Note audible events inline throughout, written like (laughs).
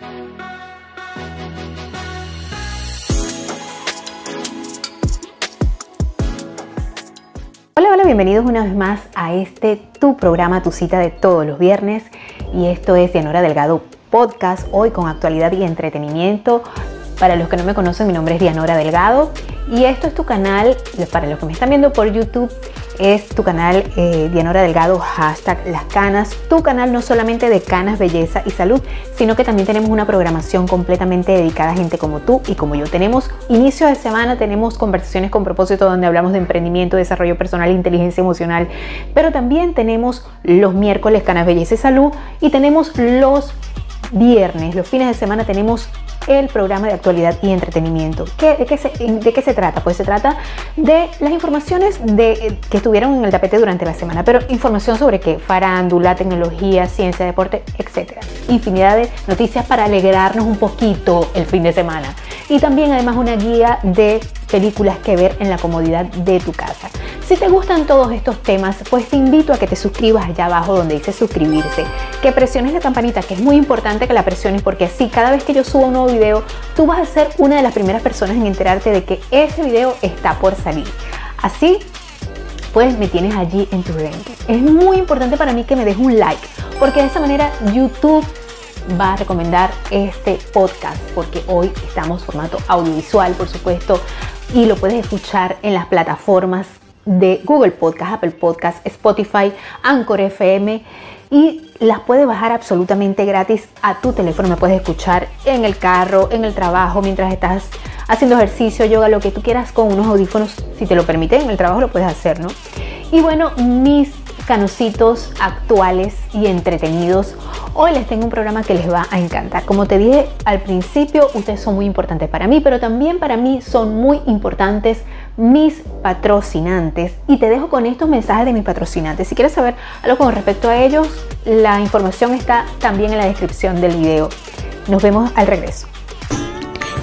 Hola, hola, bienvenidos una vez más a este tu programa, tu cita de todos los viernes. Y esto es Dianora Delgado Podcast, hoy con actualidad y entretenimiento. Para los que no me conocen, mi nombre es Dianora Delgado y esto es tu canal, para los que me están viendo por YouTube, es tu canal eh, Dianora Delgado, hashtag Las Canas, tu canal no solamente de canas, belleza y salud, sino que también tenemos una programación completamente dedicada a gente como tú y como yo. Tenemos inicio de semana, tenemos conversaciones con propósito donde hablamos de emprendimiento, desarrollo personal, inteligencia emocional, pero también tenemos los miércoles canas, belleza y salud y tenemos los viernes, los fines de semana tenemos el programa de actualidad y entretenimiento. ¿Qué, de, qué se, ¿De qué se trata? Pues se trata de las informaciones de, que estuvieron en el tapete durante la semana, pero información sobre qué? Farándula, tecnología, ciencia, deporte, etc. Infinidad de noticias para alegrarnos un poquito el fin de semana. Y también además una guía de películas que ver en la comodidad de tu casa. Si te gustan todos estos temas, pues te invito a que te suscribas allá abajo donde dice suscribirse, que presiones la campanita, que es muy importante que la presiones porque así cada vez que yo suba un nuevo video, tú vas a ser una de las primeras personas en enterarte de que ese video está por salir. Así pues me tienes allí en tu ranking. Es muy importante para mí que me dejes un like, porque de esa manera YouTube va a recomendar este podcast, porque hoy estamos formato audiovisual, por supuesto, y lo puedes escuchar en las plataformas de Google Podcast, Apple Podcast, Spotify, Anchor FM y las puedes bajar absolutamente gratis a tu teléfono. Me puedes escuchar en el carro, en el trabajo, mientras estás haciendo ejercicio, yoga, lo que tú quieras con unos audífonos, si te lo permiten, en el trabajo lo puedes hacer, ¿no? Y bueno, mis canositos actuales y entretenidos. Hoy les tengo un programa que les va a encantar. Como te dije al principio, ustedes son muy importantes para mí, pero también para mí son muy importantes mis patrocinantes. Y te dejo con estos mensajes de mis patrocinantes. Si quieres saber algo con respecto a ellos, la información está también en la descripción del video. Nos vemos al regreso.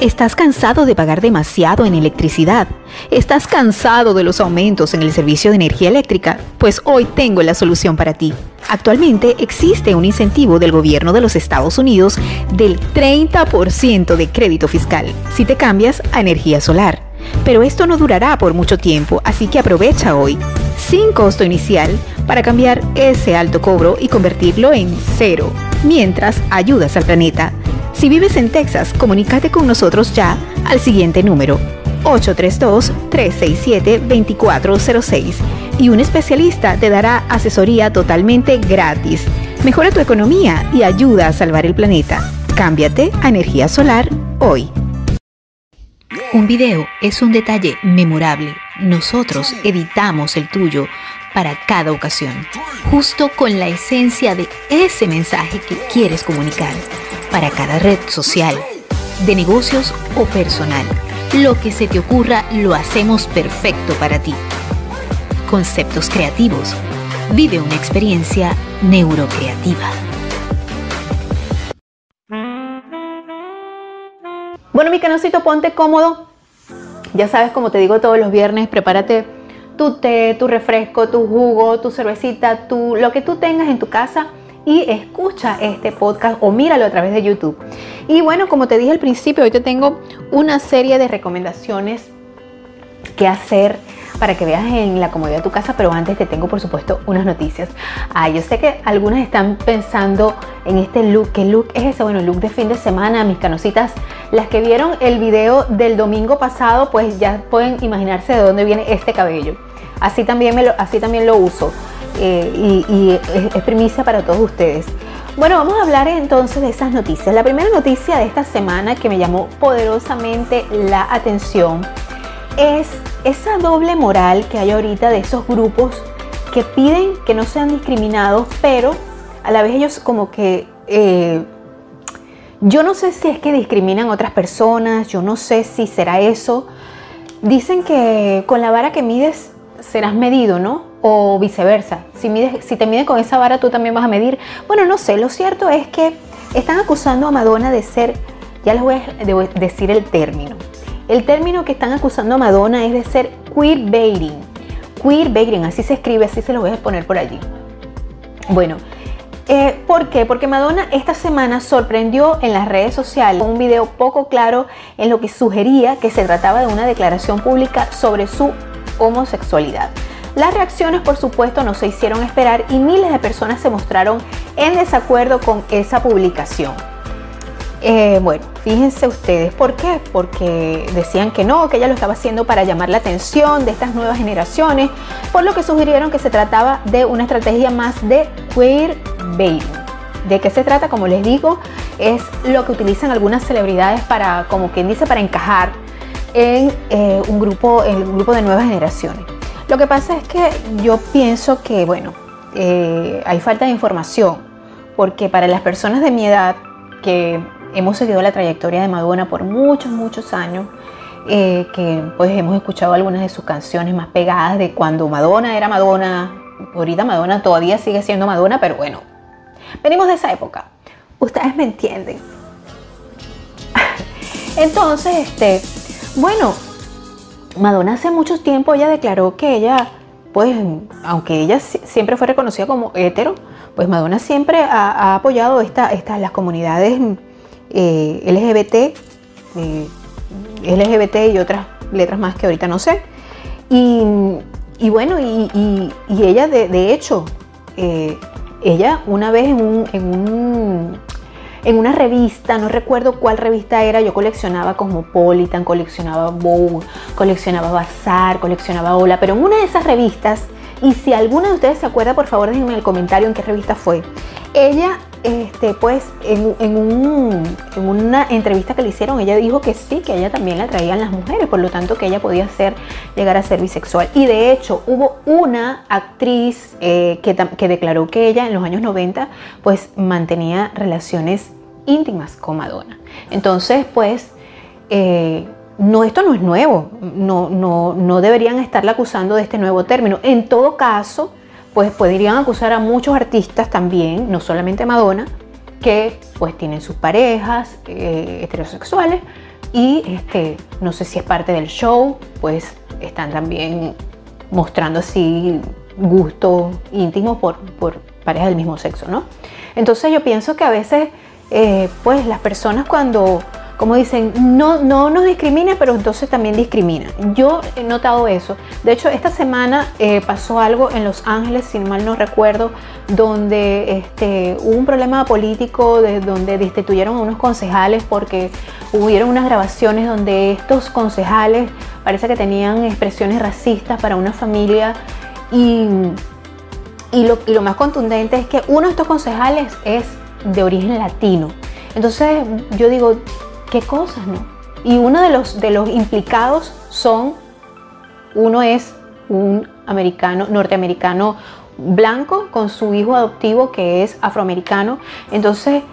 ¿Estás cansado de pagar demasiado en electricidad? ¿Estás cansado de los aumentos en el servicio de energía eléctrica? Pues hoy tengo la solución para ti. Actualmente existe un incentivo del gobierno de los Estados Unidos del 30% de crédito fiscal si te cambias a energía solar. Pero esto no durará por mucho tiempo, así que aprovecha hoy, sin costo inicial, para cambiar ese alto cobro y convertirlo en cero, mientras ayudas al planeta. Si vives en Texas, comunícate con nosotros ya al siguiente número 832-367-2406 y un especialista te dará asesoría totalmente gratis. Mejora tu economía y ayuda a salvar el planeta. Cámbiate a energía solar hoy. Un video es un detalle memorable. Nosotros editamos el tuyo para cada ocasión, justo con la esencia de ese mensaje que quieres comunicar para cada red social, de negocios o personal. Lo que se te ocurra lo hacemos perfecto para ti. Conceptos creativos. Vive una experiencia neurocreativa. Bueno, mi canocito, ponte cómodo. Ya sabes, como te digo todos los viernes, prepárate tu té, tu refresco, tu jugo, tu cervecita, tu, lo que tú tengas en tu casa y escucha este podcast o míralo a través de YouTube. Y bueno, como te dije al principio, hoy te tengo una serie de recomendaciones que hacer para que veas en la comodidad de tu casa, pero antes te tengo por supuesto unas noticias. Ah, yo sé que algunas están pensando en este look, ¿qué look es ese? Bueno, look de fin de semana, mis canositas, las que vieron el video del domingo pasado, pues ya pueden imaginarse de dónde viene este cabello. Así también, me lo, así también lo uso. Eh, y, es, primicia para todos ustedes. Bueno, vamos a hablar entonces de esas noticias. La primera noticia de esta semana que me llamó poderosamente la atención es esa doble moral que hay ahorita de esos grupos que piden que no sean discriminados, pero a la vez ellos como que... Eh, yo no sé si es que discriminan a otras personas, yo no sé si será eso. Dicen que con la vara que mides serás medido, ¿no? o viceversa. Si, si te miden con esa vara, tú también vas a medir. Bueno, no sé, lo cierto es que están acusando a Madonna de ser, ya les voy a decir el término. El término que están acusando a Madonna es de ser queerbaiting. Queerbaiting, así se escribe, así se lo voy a poner por allí. Bueno, Eh, ¿Por qué? Porque Madonna esta semana sorprendió en las redes sociales con un video poco claro en lo que sugería que se trataba de una declaración pública sobre su homosexualidad. Las reacciones, por supuesto, no se hicieron esperar y miles de personas se mostraron en desacuerdo con esa publicación. Eh, bueno, fíjense ustedes, ¿por qué? Porque decían que no, que ella lo estaba haciendo para llamar la atención de estas nuevas generaciones, por lo que sugirieron que se trataba de una estrategia más de queer baiting. ¿De qué se trata? Como les digo, es lo que utilizan algunas celebridades para, como quien dice, para encajar en eh, un grupo, en un grupo de nuevas generaciones. Lo que pasa es que yo pienso que, bueno, eh, hay falta de información, porque para las personas de mi edad que hemos seguido la trayectoria de Madonna por muchos, muchos años, eh, que pues hemos escuchado algunas de sus canciones más pegadas de cuando Madonna era Madonna, ahorita Madonna todavía sigue siendo Madonna, pero bueno, venimos de esa época, ustedes me entienden. (laughs) Entonces, este, bueno, Madonna hace mucho tiempo ella declaró que ella, pues, aunque ella siempre fue reconocida como hetero, pues Madonna siempre ha, apoyado esta, las comunidades eh, LGBT, eh, LGBT y otras letras más que ahorita no sé. Y, bueno, y, ella de, hecho, eh, ella una vez en un en una revista, no recuerdo cuál revista era, yo coleccionaba Cosmopolitan, coleccionaba Vogue, coleccionaba Bazar, coleccionaba Hola, pero en una de esas revistas, y si alguno de ustedes se acuerda, por favor déjenme en el comentario en qué revista fue. Ella, este, pues, en, una entrevista que le hicieron, ella dijo que sí, que ella también la traían las mujeres, por lo tanto que ella podía ser, llegar a ser bisexual. Y de hecho, hubo una actriz eh, que, que declaró que ella en los años 90, pues, mantenía relaciones íntimas con Madonna. Entonces, pues, eh, no, esto no es nuevo, no, no, no deberían estarla acusando de este nuevo término. En todo caso, pues podrían acusar a muchos artistas también, no solamente Madonna, que pues tienen sus parejas eh, heterosexuales y este, no sé si es parte del show, pues están también mostrando así gusto íntimo por, por parejas del mismo sexo, ¿no? Entonces yo pienso que a veces eh, pues las personas cuando, como dicen, no, no nos discrimina, pero entonces también discrimina. Yo he notado eso. De hecho, esta semana eh, pasó algo en Los Ángeles, si mal no recuerdo, donde este, hubo un problema político, de, donde destituyeron a unos concejales porque hubieron unas grabaciones donde estos concejales parece que tenían expresiones racistas para una familia y, y, lo, y lo más contundente es que uno de estos concejales es de origen latino. Entonces yo digo, ¿qué cosas, no? Y uno de los, de los implicados son, uno es un americano, norteamericano blanco con su hijo adoptivo que es afroamericano. Entonces,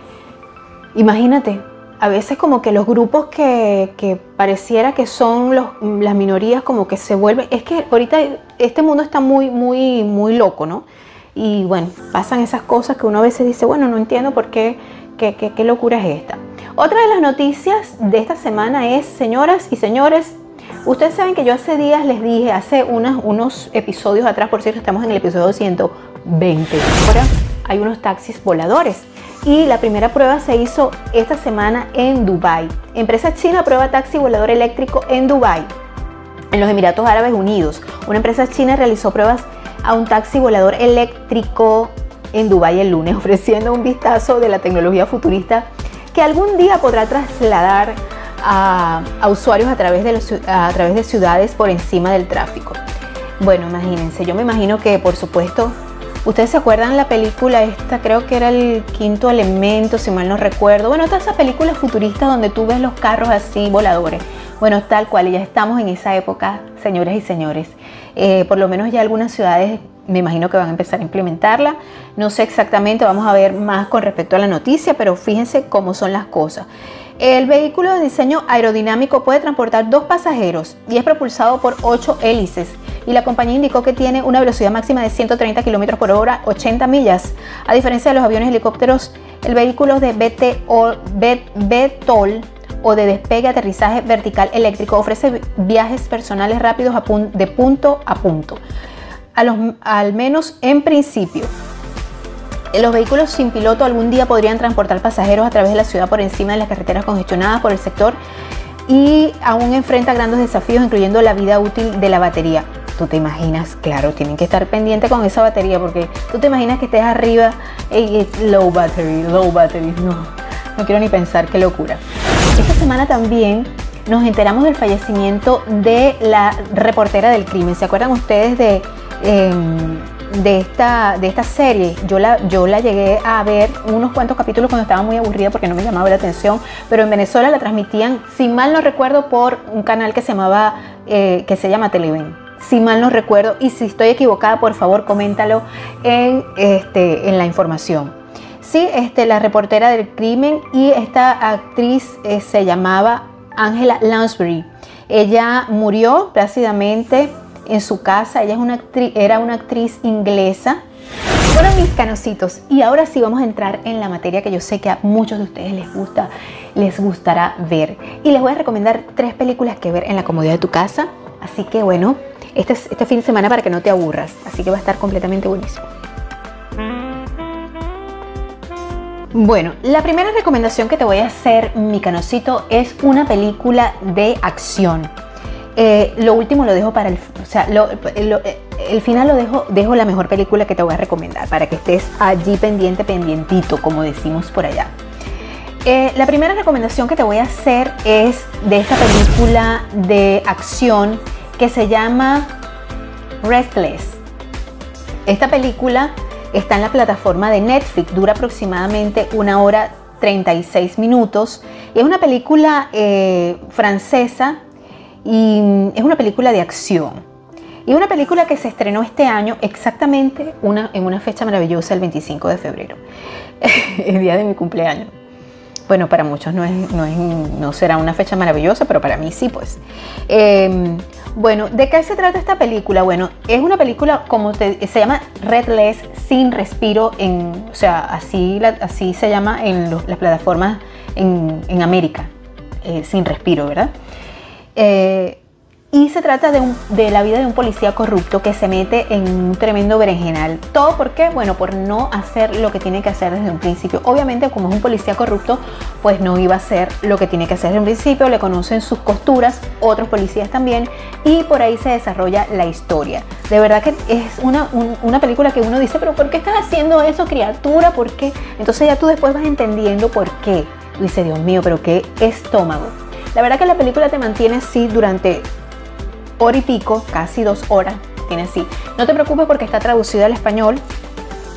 imagínate, a veces como que los grupos que, pareciera que son las minorías como que se vuelven, es que ahorita este mundo está muy, muy, muy loco, ¿no? Y bueno, pasan esas cosas que uno a veces dice, bueno, no entiendo por qué, qué, locura es esta. Otra de las noticias de esta semana es, señoras y señores, ustedes saben que yo hace días les dije, hace unos, episodios atrás, por cierto, estamos en el episodio 220, ahora hay unos taxis voladores. Y la primera prueba se hizo esta semana en Dubai. Empresa china prueba taxi volador eléctrico en Dubai, en los Emiratos Árabes Unidos. Una empresa china realizó pruebas a un taxi volador eléctrico en Dubái el lunes, (laughs) ofreciendo un vistazo de la tecnología futurista que algún día podrá trasladar a, usuarios a través, de a través de ciudades por encima del tráfico. Bueno, imagínense, yo me imagino que por supuesto, ustedes se acuerdan la película esta, creo que era el quinto elemento, si mal no recuerdo. Bueno, todas esas películas futuristas donde tú ves los carros así voladores. Bueno, tal cual, ya estamos en esa época, señoras y señores. Eh, por lo menos ya algunas ciudades me imagino que van a empezar a implementarla. No sé exactamente, vamos a ver más con respecto a la noticia, pero fíjense cómo son las cosas. El vehículo de diseño aerodinámico puede transportar dos pasajeros y es propulsado por ocho hélices. Y la compañía indicó que tiene una velocidad máxima de 130 km por hora, 80 millas. A diferencia de los aviones helicópteros, el vehículo de BTOL o de despegue aterrizaje vertical eléctrico ofrece viajes personales rápidos de punto a punto, al menos en principio. Los vehículos sin piloto algún día podrían transportar pasajeros a través de la ciudad por encima de las carreteras congestionadas por el sector y aún enfrenta grandes desafíos, incluyendo la vida útil de la batería. Tú te imaginas, claro, tienen que estar pendientes con esa batería porque tú te imaginas que estés arriba y low battery, low battery. No, no quiero ni pensar, qué locura. Esta semana también nos enteramos del fallecimiento de la reportera del crimen. ¿Se acuerdan ustedes de, de, esta, de esta serie? Yo la, yo la llegué a ver unos cuantos capítulos cuando estaba muy aburrida porque no me llamaba la atención, pero en Venezuela la transmitían, si mal no recuerdo, por un canal que se llamaba, eh, que se llama Televen. Si mal no recuerdo, y si estoy equivocada, por favor, coméntalo en, este, en la información. Sí, este, la reportera del crimen y esta actriz eh, se llamaba Angela Lansbury. Ella murió plácidamente en su casa. Ella es una era una actriz inglesa. Bueno, mis canositos, y ahora sí vamos a entrar en la materia que yo sé que a muchos de ustedes les gusta, les gustará ver. Y les voy a recomendar tres películas que ver en la comodidad de tu casa. Así que bueno, este, este fin de semana para que no te aburras. Así que va a estar completamente buenísimo. Bueno, la primera recomendación que te voy a hacer, mi canocito, es una película de acción. Eh, lo último lo dejo para el, o sea, el final lo dejo, dejo la mejor película que te voy a recomendar para que estés allí pendiente, pendientito, como decimos por allá. Eh, la primera recomendación que te voy a hacer es de esta película de acción que se llama Restless. Esta película Está en la plataforma de Netflix, dura aproximadamente una hora 36 minutos. Es una película eh, francesa y es una película de acción. Y una película que se estrenó este año exactamente una, en una fecha maravillosa, el 25 de febrero, (laughs) el día de mi cumpleaños. Bueno, para muchos no, no, será una fecha maravillosa, pero para mí sí, pues. Em, bueno, ¿de qué se trata esta película? Bueno, es una película como se llama Redless, sin respiro, en, o sea, así, así se llama en las plataformas en, América, eh, sin respiro, ¿verdad? Eh, y se trata de, la vida de un policía corrupto que se mete en un tremendo berenjenal. ¿Todo por qué? Bueno, por no hacer lo que tiene que hacer desde un principio. Obviamente, como es un policía corrupto, pues no iba a hacer lo que tiene que hacer desde un principio. Le conocen sus costuras, otros policías también, y por ahí se desarrolla la historia. De verdad que es una, una película que uno dice, pero ¿por qué estás haciendo eso, criatura? ¿Por qué? Entonces ya tú después vas entendiendo por qué. dice, Dios mío, pero qué estómago. La verdad que la película te mantiene así durante hora y pico, casi dos horas, tiene así. No te preocupes porque está traducida al español.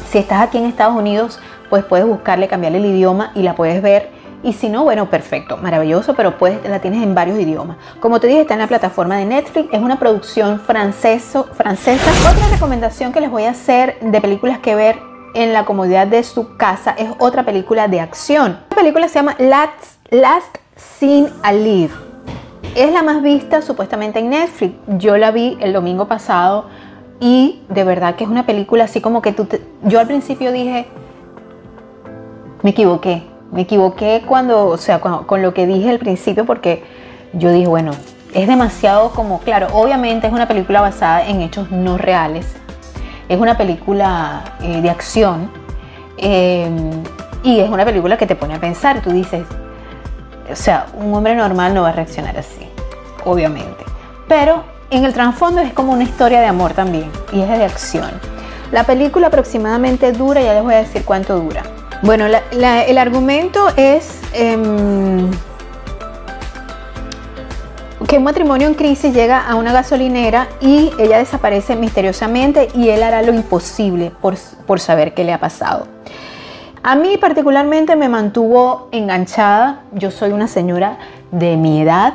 Si estás aquí en Estados Unidos, pues puedes buscarle, cambiarle el idioma y la puedes ver. Y si no, bueno, perfecto, maravilloso, pero puedes, la tienes en varios idiomas. Como te dije, está en la plataforma de Netflix, es una producción franceso, francesa. Otra recomendación que les voy a hacer de películas que ver en la comodidad de su casa es otra película de acción. La película se llama Last, Last Scene Alive. Es la más vista supuestamente en Netflix. Yo la vi el domingo pasado y de verdad que es una película así como que tú... Yo al principio dije, me equivoqué. Me equivoqué cuando, o sea, con lo que dije al principio porque yo dije, bueno, es demasiado como, claro, obviamente es una película basada en hechos no reales. Es una película eh, de acción. Eh, y es una película que te pone a pensar. Tú dices, o sea, un hombre normal no va a reaccionar así, obviamente. Pero en el trasfondo es como una historia de amor también y es de acción. La película aproximadamente dura, ya les voy a decir cuánto dura. Bueno, el argumento es em, que un matrimonio en crisis llega a una gasolinera y ella desaparece misteriosamente y él hará lo imposible por, por saber qué le ha pasado. A mí particularmente me mantuvo enganchada. Yo soy una señora de mi edad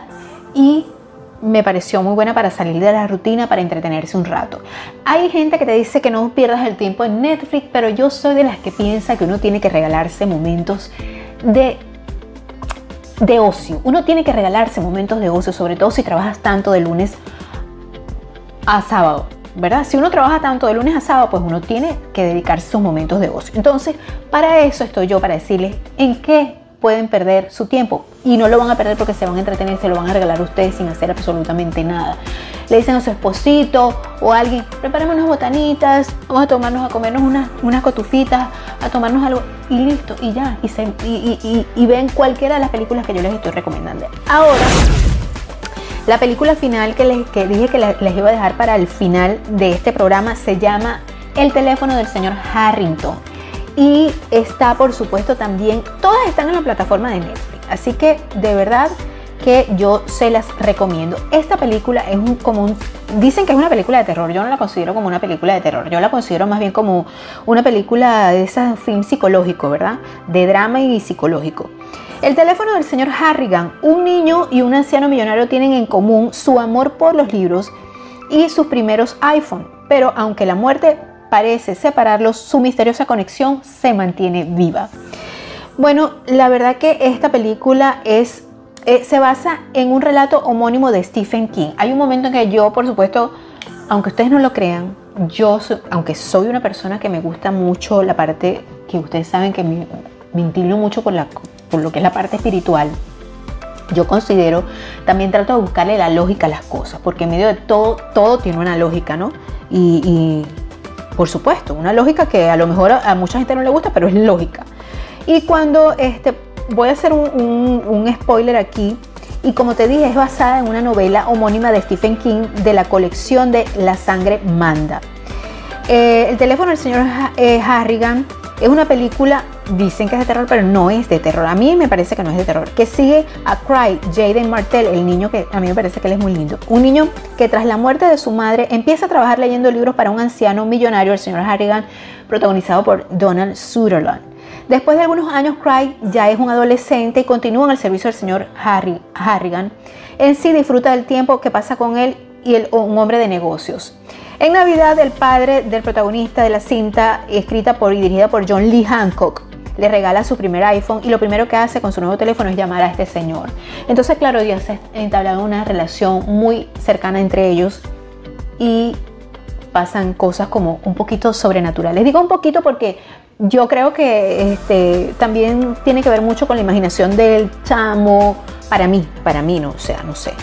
y me pareció muy buena para salir de la rutina, para entretenerse un rato. Hay gente que te dice que no pierdas el tiempo en Netflix, pero yo soy de las que piensa que uno tiene que regalarse momentos de, de ocio. Uno tiene que regalarse momentos de ocio, sobre todo si trabajas tanto de lunes a sábado. ¿Verdad? Si uno trabaja tanto de lunes a sábado, pues uno tiene que dedicarse sus momentos de ocio. Entonces, para eso estoy yo, para decirles en qué pueden perder su tiempo y no lo van a perder porque se van a entretener, se lo van a regalar a ustedes sin hacer absolutamente nada. Le dicen a su esposito o a alguien, preparemos unas botanitas, vamos a tomarnos, a comernos unas, unas cotufitas, a tomarnos algo y listo, y ya, y, se, y ven cualquiera de las películas que yo les estoy recomendando. Ahora, la película final que les que dije que les iba a dejar para el final de este programa se llama El teléfono del señor Harrington. Y está, por supuesto, también, todas están en la plataforma de Netflix. Así que de verdad que yo se las recomiendo. Esta película es un, como un, dicen que es una película de terror, yo no la considero como una película de terror, yo la considero más bien como una película de ese film psicológico, ¿verdad? De drama y psicológico. El teléfono del señor Harrigan, un niño y un anciano millonario tienen en común su amor por los libros y sus primeros iPhone, pero aunque la muerte parece separarlos, su misteriosa conexión se mantiene viva. Bueno, la verdad que esta película es, eh, se basa en un relato homónimo de Stephen King. Hay un momento en que yo, por supuesto, aunque ustedes no lo crean, yo, aunque soy una persona que me gusta mucho la parte que ustedes saben que me, me inclino mucho por, la, por lo que es la parte espiritual, yo considero, también trato de buscarle la lógica a las cosas, porque en medio de todo, todo tiene una lógica, ¿no? Y, por supuesto, una lógica que a lo mejor a, mucha gente no le gusta, pero es lógica. Y cuando este, voy a hacer un, spoiler aquí, y como te dije, es basada en una novela homónima de Stephen King de la colección de La sangre manda. Eh, el teléfono del señor eh, Harrigan es una película dicen que es de terror, pero no es de terror. A mí me parece que no es de terror. Que sigue a Cry, Jaden Martell, el niño que a mí me parece que él es muy lindo. Un niño que tras la muerte de su madre empieza a trabajar leyendo libros para un anciano millonario, el señor Harrigan, protagonizado por Donald Sutherland. Después de algunos años, Cry ya es un adolescente y continúa en el servicio del señor Harry, Harrigan. En sí disfruta del tiempo que pasa con él y el, un hombre de negocios. En Navidad, el padre del protagonista de la cinta, escrita y dirigida por John Lee Hancock, le regala su primer iPhone y lo primero que hace con su nuevo teléfono es llamar a este señor. Entonces, claro, ya se entablado una relación muy cercana entre ellos y pasan cosas como un poquito sobrenaturales. Digo un poquito porque yo creo que este, también tiene que ver mucho con la imaginación del chamo, para mí, para mí, no, o sea, no sé.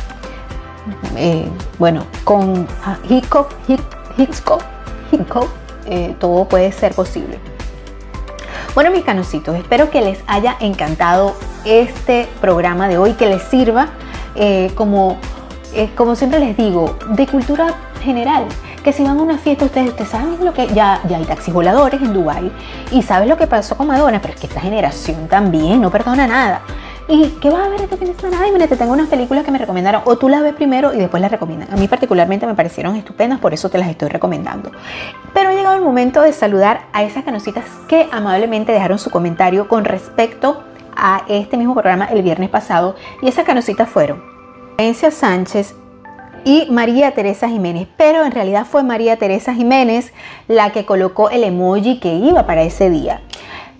Eh, bueno, con Hitchcock, Hitchcock, Hitchcock eh, todo puede ser posible. Bueno, mis canositos, espero que les haya encantado este programa de hoy, que les sirva eh, como, como siempre les digo, de cultura general. Que si van a una fiesta, ustedes, ustedes saben lo que ya, ya hay taxis voladores en Dubai y saben lo que pasó con Madonna, pero es que esta generación también no perdona nada. ¿Y qué vas a ver este fin de semana? Ay, mira, te tengo unas películas que me recomendaron. O tú las ves primero y después las recomiendan. A mí particularmente me parecieron estupendas, por eso te las estoy recomendando. Pero ha llegado el momento de saludar a esas canositas que amablemente dejaron su comentario con respecto a este mismo programa el viernes pasado. Y esas canositas fueron Florencia Sánchez y María Teresa Jiménez. Pero en realidad fue María Teresa Jiménez la que colocó el emoji que iba para ese día.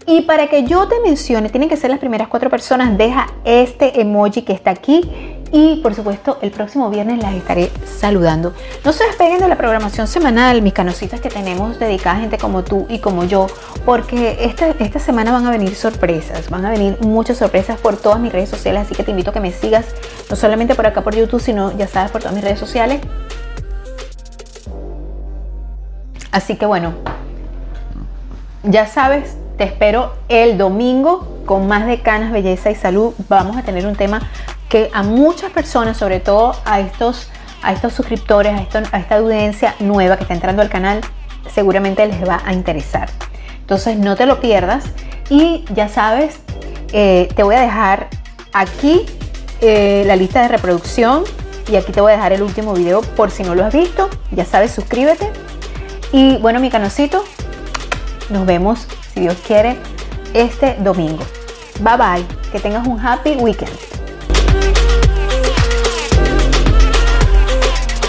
Y para que yo te mencione, tienen que ser las primeras cuatro personas. Deja este emoji que está aquí. Y por supuesto, el próximo viernes las estaré saludando. No se despeguen de la programación semanal, mis canositas que tenemos dedicadas a gente como tú y como yo, porque esta, esta semana van a venir sorpresas, van a venir muchas sorpresas por todas mis redes sociales, así que te invito a que me sigas, no solamente por acá por YouTube, sino ya sabes, por todas mis redes sociales. Así que bueno, ya sabes, te espero el domingo con más de canas, belleza y salud. Vamos a tener un tema que a muchas personas, sobre todo a estos, a estos suscriptores, a, esta audiencia nueva que está entrando al canal, seguramente les va a interesar. Entonces no te lo pierdas y ya sabes, eh, te voy a dejar aquí eh, la lista de reproducción y aquí te voy a dejar el último video por si no lo has visto. Ya sabes, suscríbete. Y bueno, mi canocito, nos vemos si Dios quiere, este domingo. Bye bye, que tengas un happy weekend.